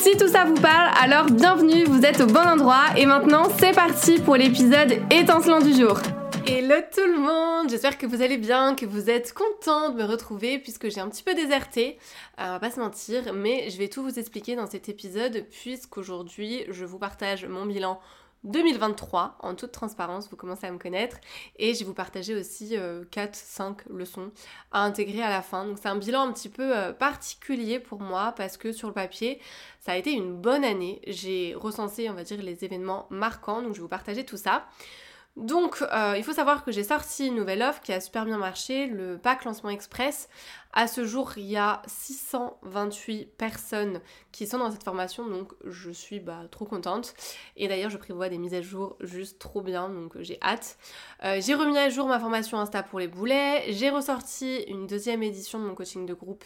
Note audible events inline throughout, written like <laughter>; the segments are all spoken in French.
Si tout ça vous parle, alors bienvenue, vous êtes au bon endroit et maintenant c'est parti pour l'épisode étincelant du jour. Hello tout le monde, j'espère que vous allez bien, que vous êtes content de me retrouver puisque j'ai un petit peu déserté, euh, on va pas se mentir, mais je vais tout vous expliquer dans cet épisode puisqu'aujourd'hui je vous partage mon bilan 2023 en toute transparence, vous commencez à me connaître et je vais vous partager aussi 4-5 euh, leçons à intégrer à la fin. Donc c'est un bilan un petit peu euh, particulier pour moi parce que sur le papier ça a été une bonne année. J'ai recensé on va dire les événements marquants donc je vais vous partager tout ça. Donc, euh, il faut savoir que j'ai sorti une nouvelle offre qui a super bien marché, le pack lancement express. À ce jour, il y a 628 personnes qui sont dans cette formation, donc je suis bah, trop contente. Et d'ailleurs, je prévois des mises à jour juste trop bien, donc j'ai hâte. Euh, j'ai remis à jour ma formation Insta pour les boulets. J'ai ressorti une deuxième édition de mon coaching de groupe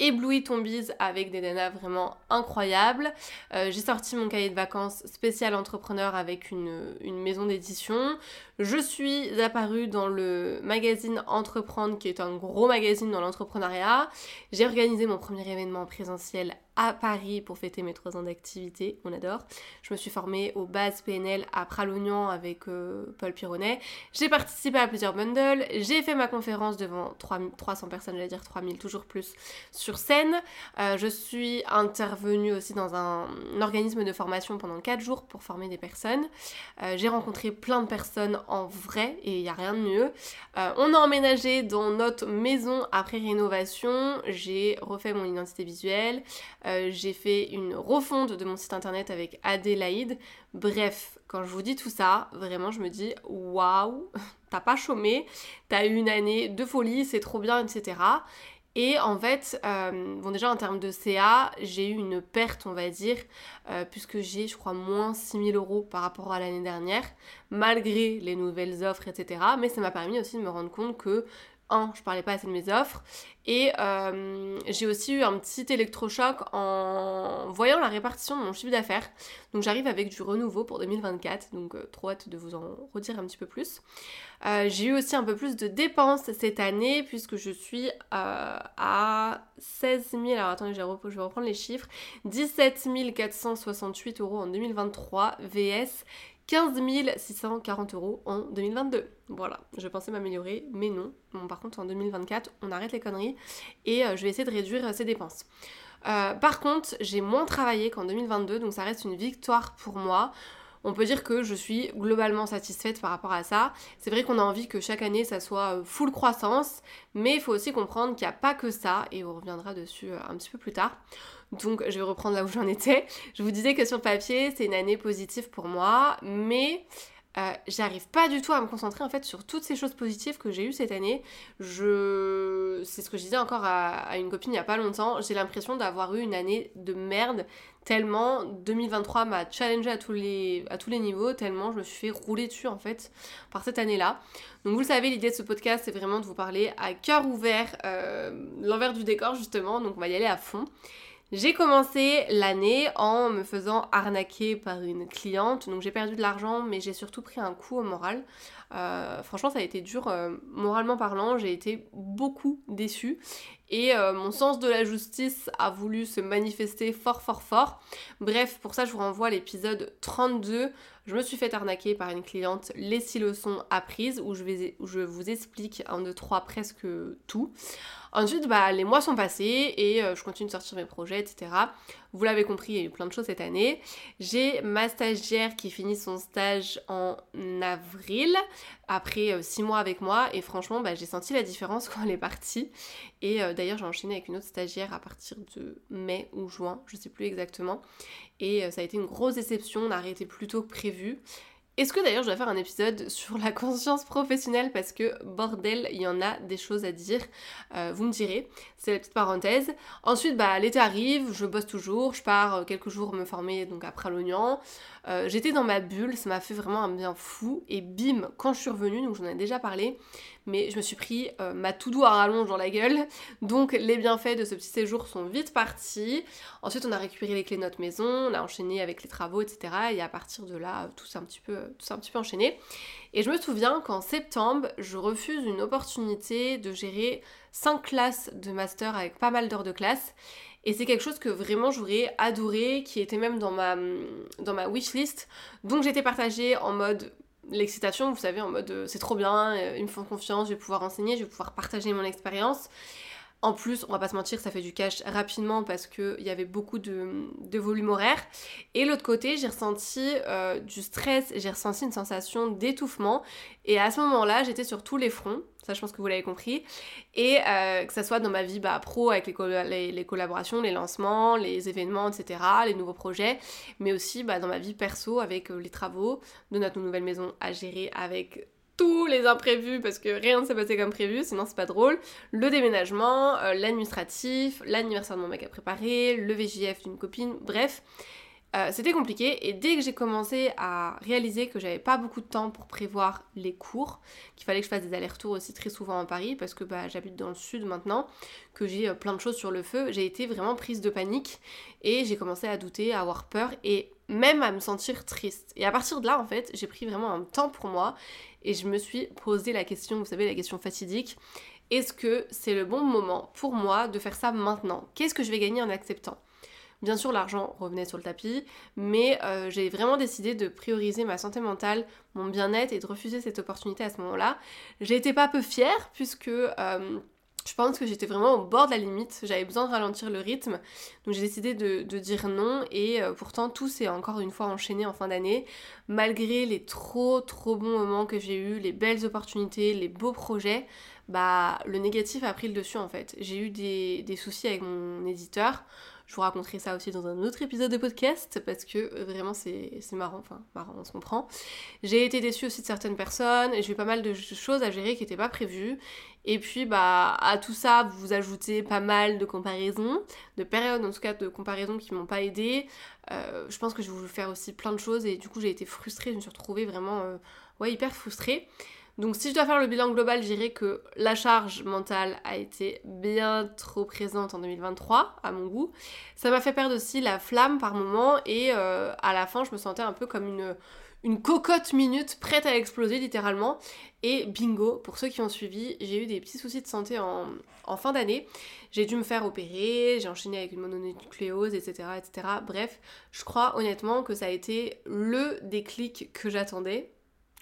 ébloui ton bise avec des nanas vraiment incroyables. Euh, j'ai sorti mon cahier de vacances spécial entrepreneur avec une, une maison d'édition. Je suis apparue dans le magazine Entreprendre qui est un gros magazine dans l'entrepreneuriat. J'ai organisé mon premier événement présentiel à Paris pour fêter mes trois ans d'activité, on adore. Je me suis formée aux bases PNL à Pralognan avec euh, Paul Pironnet. J'ai participé à plusieurs bundles, j'ai fait ma conférence devant 300 personnes, j'allais dire 3000, toujours plus, sur scène. Euh, je suis intervenue aussi dans un, organisme de formation pendant 4 jours pour former des personnes. Euh, j'ai rencontré plein de personnes en vrai et il n'y a rien de mieux. on a emménagé dans notre maison après rénovation, j'ai refait mon identité visuelle. Euh, j'ai fait une refonte de mon site internet avec Adélaïde. Bref, quand je vous dis tout ça, vraiment je me dis waouh, <laughs> t'as pas chômé, t'as eu une année de folie, c'est trop bien, etc. Et en fait, euh, bon déjà en termes de CA, j'ai eu une perte, on va dire, euh, puisque j'ai, je crois, moins 6000 euros par rapport à l'année dernière, malgré les nouvelles offres, etc. Mais ça m'a permis aussi de me rendre compte que un, je parlais pas assez de mes offres. Et euh, j'ai aussi eu un petit électrochoc en voyant la répartition de mon chiffre d'affaires. Donc j'arrive avec du renouveau pour 2024, donc euh, trop hâte de vous en redire un petit peu plus. Euh, j'ai eu aussi un peu plus de dépenses cette année puisque je suis à 16 000, alors attendez, je vais reprendre les chiffres, 17 468 euros en 2023 VS 15 640 euros en 2022. Voilà, je pensais m'améliorer, mais non. Bon, par contre, en 2024, on arrête les conneries et euh, je vais essayer de réduire euh, ces dépenses. Euh, par contre, j'ai moins travaillé qu'en 2022, donc ça reste une victoire pour moi. On peut dire que je suis globalement satisfaite par rapport à ça. C'est vrai qu'on a envie que chaque année ça soit full croissance, mais il faut aussi comprendre qu'il n'y a pas que ça, et on reviendra dessus un petit peu plus tard. Donc je vais reprendre là où j'en étais. Je vous disais que sur papier, c'est une année positive pour moi, mais euh, j'arrive pas du tout à me concentrer en fait sur toutes ces choses positives que j'ai eues cette année. Je... C'est ce que je disais encore à, une copine il y a pas longtemps. J'ai l'impression d'avoir eu une année de merde tellement 2023 m'a challengé à tous, les, à tous les niveaux, tellement je me suis fait rouler dessus en fait par cette année-là. Donc vous le savez, l'idée de ce podcast c'est vraiment de vous parler à cœur ouvert, euh, l'envers du décor justement, donc on va y aller à fond. J'ai commencé l'année en me faisant arnaquer par une cliente, donc j'ai perdu de l'argent, mais j'ai surtout pris un coup au moral. Euh, franchement, ça a été dur, euh, moralement parlant, j'ai été beaucoup déçue. Et euh, mon sens de la justice a voulu se manifester fort fort fort. Bref, pour ça je vous renvoie à l'épisode 32. Je me suis fait arnaquer par une cliente, les six leçons apprises, où je, où je vous explique en deux, trois presque tout. Ensuite, bah, les mois sont passés et euh, je continue de sortir mes projets, etc. Vous l'avez compris, il y a eu plein de choses cette année. J'ai ma stagiaire qui finit son stage en avril, après 6 euh, mois avec moi, et franchement, bah, j'ai senti la différence <laughs> quand elle est partie. Et euh, d'ailleurs, j'ai enchaîné avec une autre stagiaire à partir de mai ou juin, je sais plus exactement. Et ça a été une grosse déception, on a arrêté plus tôt que prévu. Est-ce que d'ailleurs je dois faire un épisode <laughs> sur la conscience professionnelle parce que bordel, il y en a des choses à dire. Euh, vous me direz, c'est la petite parenthèse. Ensuite, bah l'été arrive, je bosse toujours, je pars euh, quelques jours me former donc à Pralognan. Euh, j'étais dans ma bulle, ça m'a fait vraiment un bien fou. Et bim, quand je suis revenue, donc j'en ai déjà parlé, mais je me suis pris ma tout doux à rallonge dans la gueule. Donc les bienfaits de ce petit séjour sont vite partis. Ensuite, on a récupéré les clés de notre maison, on a enchaîné avec les travaux, etc. Et à partir de là, tout s'est un petit peu, tout enchaîné. Et je me souviens qu'en septembre, je refuse une opportunité de gérer 5 classes de master avec pas mal d'heures de classe. Et c'est quelque chose que vraiment j'aurais adoré, qui était même dans ma, dans ma wishlist. Donc j'étais partagée en mode l'excitation, vous savez, en mode euh, c'est trop bien, euh, ils me font confiance, je vais pouvoir enseigner, je vais pouvoir partager mon expérience. En plus, on va pas se mentir, ça fait du cash rapidement parce qu'il y avait beaucoup de, volume horaire. Et l'autre côté, j'ai ressenti euh, du stress, j'ai ressenti une sensation d'étouffement. Et à ce moment-là, j'étais sur tous les fronts. Ça, je pense que vous l'avez compris. Et euh, que ça soit dans ma vie bah, pro avec les, collaborations, les lancements, les événements, etc., les nouveaux projets, mais aussi bah, dans ma vie perso avec euh, les travaux de notre nouvelle maison à gérer avec tous les imprévus parce que rien ne s'est passé comme prévu, sinon c'est pas drôle. Le déménagement, euh, l'administratif, l'anniversaire de mon mec à préparer, le VJF d'une copine, bref. Euh, c'était compliqué et dès que j'ai commencé à réaliser que j'avais pas beaucoup de temps pour prévoir les cours, qu'il fallait que je fasse des allers-retours aussi très souvent à Paris parce que bah, j'habite dans le sud maintenant, que j'ai euh, plein de choses sur le feu, j'ai été vraiment prise de panique et j'ai commencé à douter, à avoir peur et même à me sentir triste. Et à partir de là, en fait, j'ai pris vraiment un temps pour moi et je me suis posé la question, vous savez, la question fatidique. Est-ce que c'est le bon moment pour moi de faire ça maintenant? Qu'est-ce que je vais gagner en acceptant? Bien sûr, l'argent revenait sur le tapis, mais euh, j'ai vraiment décidé de prioriser ma santé mentale, mon bien-être et de refuser cette opportunité à ce moment-là. J'ai été pas peu fière puisque euh, je pense que j'étais vraiment au bord de la limite, j'avais besoin de ralentir le rythme, donc j'ai décidé de, dire non. Et euh, pourtant tout s'est encore une fois enchaîné en fin d'année, malgré les trop trop bons moments que j'ai eus, les belles opportunités, les beaux projets, bah le négatif a pris le dessus en fait. J'ai eu des, des soucis avec mon éditeur, je vous raconterai ça aussi dans un autre épisode de podcast parce que euh, vraiment c'est marrant, enfin marrant, on se comprend. J'ai été déçue aussi de certaines personnes j'ai eu pas mal de choses à gérer qui n'étaient pas prévues. Et puis bah à tout ça, vous ajoutez pas mal de comparaisons, de périodes en tout cas de comparaisons qui m'ont pas aidé. Euh, je pense que je voulu faire aussi plein de choses et du coup j'ai été frustrée, je me suis retrouvée vraiment euh, hyper frustrée. Donc si je dois faire le bilan global, je dirais que la charge mentale a été bien trop présente en 2023 à mon goût. Ça m'a fait perdre aussi la flamme par moment et euh, à la fin je me sentais un peu comme une, une cocotte minute prête à exploser littéralement. Et bingo, pour ceux qui ont suivi, j'ai eu des petits soucis de santé en, en fin d'année. J'ai dû me faire opérer, j'ai enchaîné avec une mononucléose, etc., etc. Bref, je crois honnêtement que ça a été le déclic que j'attendais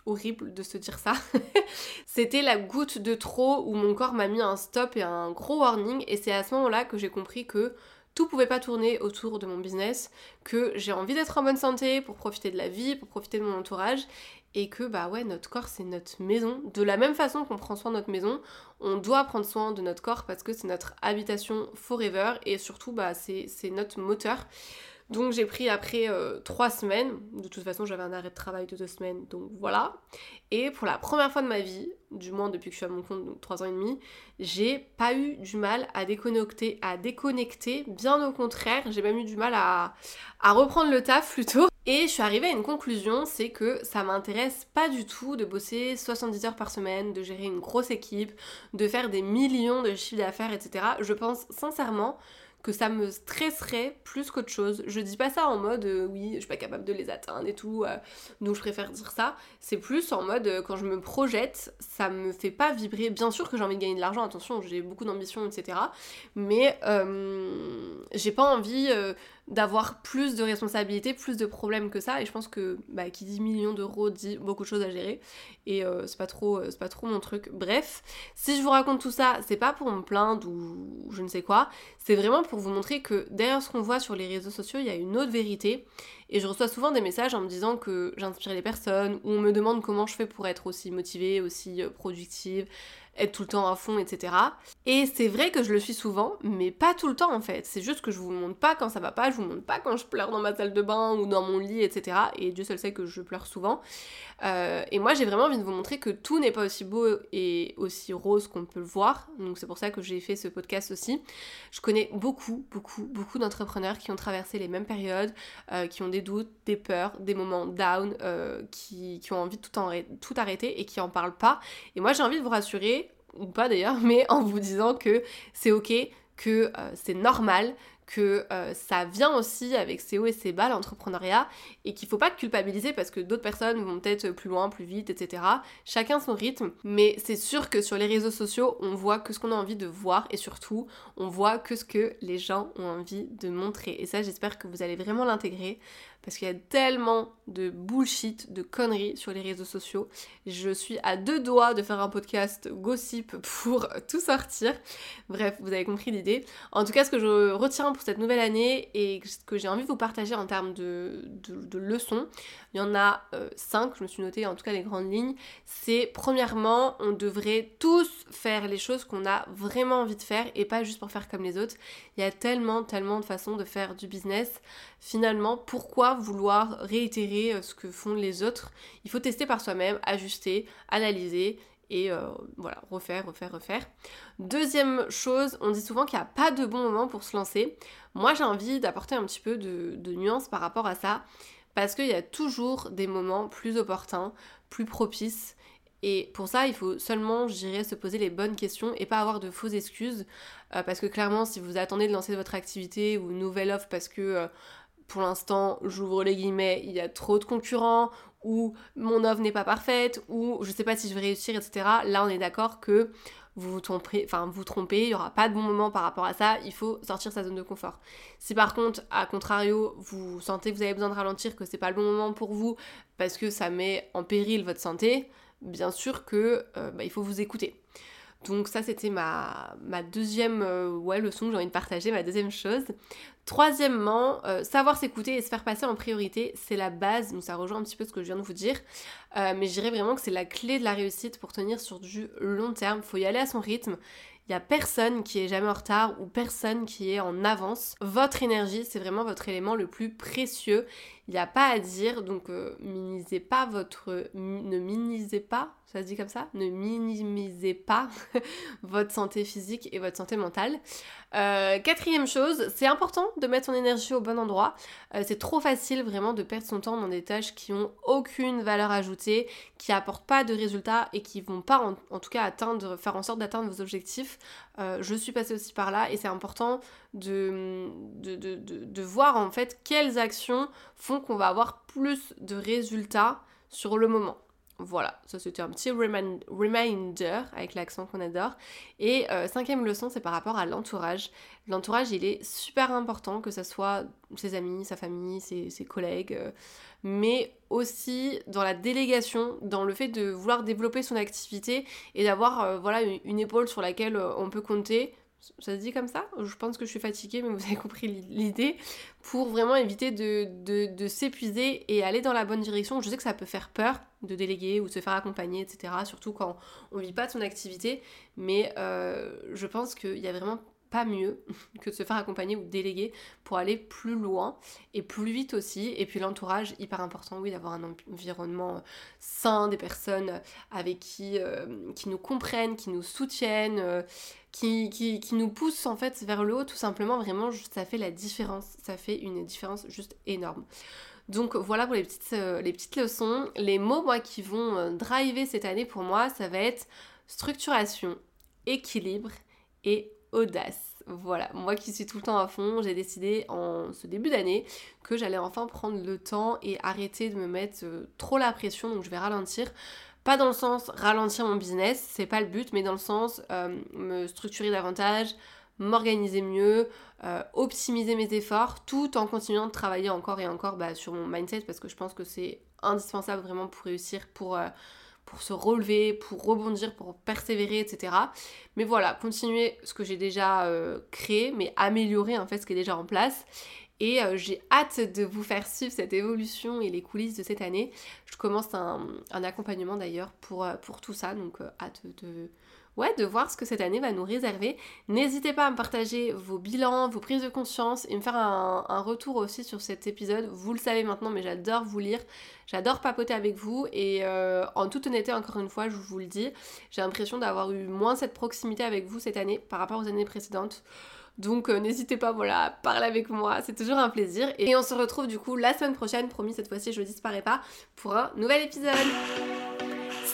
horrible de se dire ça. <laughs> C'était la goutte de trop où mon corps m'a mis un stop et un gros warning et c'est à ce moment-là que j'ai compris que tout pouvait pas tourner autour de mon business, que j'ai envie d'être en bonne santé pour profiter de la vie, pour profiter de mon entourage et que bah ouais notre corps c'est notre maison. De la même façon qu'on prend soin de notre maison, on doit prendre soin de notre corps parce que c'est notre habitation forever et surtout bah c'est notre moteur. Donc j'ai pris après euh, trois semaines, de toute façon j'avais un arrêt de travail de deux semaines, donc voilà. Et pour la première fois de ma vie, du moins depuis que je suis à mon compte, donc trois ans et demi, j'ai pas eu du mal à déconnecter, à déconnecter, bien au contraire, j'ai même eu du mal à, à reprendre le taf plutôt. Et je suis arrivée à une conclusion, c'est que ça m'intéresse pas du tout de bosser 70 heures par semaine, de gérer une grosse équipe, de faire des millions de chiffres d'affaires, etc. Je pense sincèrement que ça me stresserait plus qu'autre chose. Je dis pas ça en mode euh, oui, je suis pas capable de les atteindre et tout, euh, donc je préfère dire ça. C'est plus en mode euh, quand je me projette, ça me fait pas vibrer. Bien sûr que j'ai envie de gagner de l'argent, attention, j'ai beaucoup d'ambition, etc. Mais j'ai pas envie d'avoir plus de responsabilités, plus de problèmes que ça. Et je pense que bah, qui dit millions d'euros dit beaucoup de choses à gérer. Et euh, c'est pas trop, euh, c'est pas trop mon truc. Bref, si je vous raconte tout ça, c'est pas pour me plaindre ou je ne sais quoi. C'est vraiment pour vous montrer que derrière ce qu'on voit sur les réseaux sociaux, il y a une autre vérité. Et je reçois souvent des messages en me disant que j'inspire les personnes ou on me demande comment je fais pour être aussi motivée, aussi euh, productive, être tout le temps à fond, etc. Et c'est vrai que je le suis souvent, mais pas tout le temps en fait. C'est juste que je vous montre pas quand ça va pas, je vous montre pas quand je pleure dans ma salle de bain ou dans mon lit, etc. Et Dieu seul sait que je pleure souvent. Euh, et moi j'ai vraiment envie de vous montrer que tout n'est pas aussi beau et aussi rose qu'on peut le voir. Donc c'est pour ça que j'ai fait ce podcast aussi. Je connais beaucoup, beaucoup, beaucoup d'entrepreneurs qui ont traversé les mêmes périodes, euh, qui ont des doutes, des peurs, des moments down, euh, qui, ont envie de tout, tout arrêter et qui en parlent pas. Et moi j'ai envie de vous rassurer, ou pas d'ailleurs, <laughs> mais en vous disant que c'est ok, que c'est normal, que euh, ça vient aussi avec ses hauts et ses bas, l'entrepreneuriat, et qu'il faut pas culpabiliser parce que d'autres personnes vont peut-être plus loin, plus vite, etc. Chacun son rythme, mais c'est sûr que sur les réseaux sociaux, on voit que ce qu'on a envie de voir, et surtout, on voit que ce que les gens ont envie de montrer. Et ça, j'espère que vous allez vraiment l'intégrer, parce qu'il y a tellement de bullshit, de conneries sur les réseaux sociaux. Je suis à deux doigts de faire un podcast gossip pour <laughs> tout sortir. Bref, vous avez compris l'idée. En tout cas, ce que je retiens pour cette nouvelle année et ce que j'ai envie de vous partager en termes de, leçons, il y en a euh, cinq, je me suis noté en tout cas les grandes lignes. C'est premièrement, on devrait tous faire les choses qu'on a vraiment envie de faire et pas juste pour faire comme les autres. Il y a tellement, tellement de façons de faire du business. Finalement, pourquoi vouloir réitérer euh, ce que font les autres Il faut tester par soi-même, ajuster, analyser et euh, voilà, refaire, refaire, refaire. Deuxième chose, on dit souvent qu'il n'y a pas de bon moment pour se lancer. Moi j'ai envie d'apporter un petit peu de, nuance par rapport à ça, parce qu'il y a toujours des moments plus opportuns, plus propices. Et pour ça, il faut seulement, je dirais, se poser les bonnes questions et pas avoir de fausses excuses. Euh, parce que clairement, si vous attendez de lancer votre activité ou une nouvelle offre parce que pour l'instant, j'ouvre les guillemets, il y a trop de concurrents, ou mon offre n'est pas parfaite, ou je sais pas si je vais réussir, etc. Là, on est d'accord que vous vous trompez, enfin vous trompez, il n'y aura pas de bon moment par rapport à ça, il faut sortir sa zone de confort. Si par contre, à contrario, vous sentez que vous avez besoin de ralentir, que c'est pas le bon moment pour vous, parce que ça met en péril votre santé, bien sûr que euh, bah, il faut vous écouter. Donc ça c'était ma, deuxième euh, leçon que j'ai envie de partager, ma deuxième chose. Troisièmement, euh, savoir s'écouter et se faire passer en priorité, c'est la base, donc ça rejoint un petit peu ce que je viens de vous dire, euh, mais je dirais vraiment que c'est la clé de la réussite pour tenir sur du long terme, faut y aller à son rythme, il y a personne qui est jamais en retard ou personne qui est en avance. Votre énergie, c'est vraiment votre élément le plus précieux. Il n'y a pas à dire, donc euh, pas votre... ne minimisez pas, ça se comme ça Ne minimisez pas <laughs> votre santé physique et votre santé mentale. Euh, quatrième chose, c'est important de mettre son énergie au bon endroit. Euh, c'est trop facile vraiment de perdre son temps dans des tâches qui ont aucune valeur ajoutée, qui apportent pas de résultats et qui vont pas en, tout cas faire en sorte d'atteindre vos objectifs. Euh, je suis passée aussi par là et c'est important de, voir en fait quelles actions font qu'on va avoir plus de résultats sur le moment. Voilà, ça c'était un petit reminder avec l'accent qu'on adore. Et euh, cinquième leçon, c'est par rapport à l'entourage. L'entourage, il est super important, que ce soit ses amis, sa famille, ses, collègues, euh, mais aussi dans la délégation, dans le fait de vouloir développer son activité et d'avoir euh, voilà, une, épaule sur laquelle on peut compter ça se dit comme ça? Je pense que je suis fatiguée, mais vous avez compris l'idée, pour vraiment éviter de, s'épuiser et aller dans la bonne direction. Je sais que ça peut faire peur de déléguer ou de se faire accompagner, etc. Surtout quand on ne vit pas de son activité, mais euh, je pense qu'il y a vraiment pas mieux <laughs> que de se faire accompagner ou déléguer pour aller plus loin et plus vite aussi. Et puis l'entourage, hyper important, oui, d'avoir un environnement sain, des personnes avec qui, euh, qui nous comprennent, qui nous soutiennent, euh, qui, qui, qui, nous poussent en fait vers le haut, tout simplement, vraiment, ça fait la différence. Ça fait une différence juste énorme. Donc voilà pour les petites, euh, les petites leçons. Les mots, moi, qui vont driver cette année pour moi, ça va être structuration, équilibre et audace. Voilà, moi qui suis tout le temps à fond, j'ai décidé en ce début d'année que j'allais enfin prendre le temps et arrêter de me mettre euh, trop la pression, donc je vais ralentir. Pas dans le sens ralentir mon business, c'est pas le but, mais dans le sens euh, me structurer davantage, m'organiser mieux, euh, optimiser mes efforts, tout en continuant de travailler encore et encore bah, sur mon mindset parce que je pense que c'est indispensable vraiment pour réussir, pour pour se relever, pour rebondir, pour persévérer, etc. Mais voilà, continuer ce que j'ai déjà euh, créé, mais améliorer en fait ce qui est déjà en place. Et euh, j'ai hâte de vous faire suivre cette évolution et les coulisses de cette année. Je commence un, accompagnement d'ailleurs pour, euh, pour tout ça, donc hâte de ouais, de voir ce que cette année va nous réserver. N'hésitez pas à me partager vos bilans, vos prises de conscience et me faire un, retour aussi sur cet épisode. Vous le savez maintenant, mais j'adore vous lire, j'adore papoter avec vous et euh, en toute honnêteté, encore une fois, je vous le dis, j'ai l'impression d'avoir eu moins cette proximité avec vous cette année par rapport aux années précédentes. Donc euh, n'hésitez pas, voilà, à parler avec moi, c'est toujours un plaisir. Et on se retrouve du coup la semaine prochaine, promis cette fois-ci je disparais pas, pour un nouvel épisode.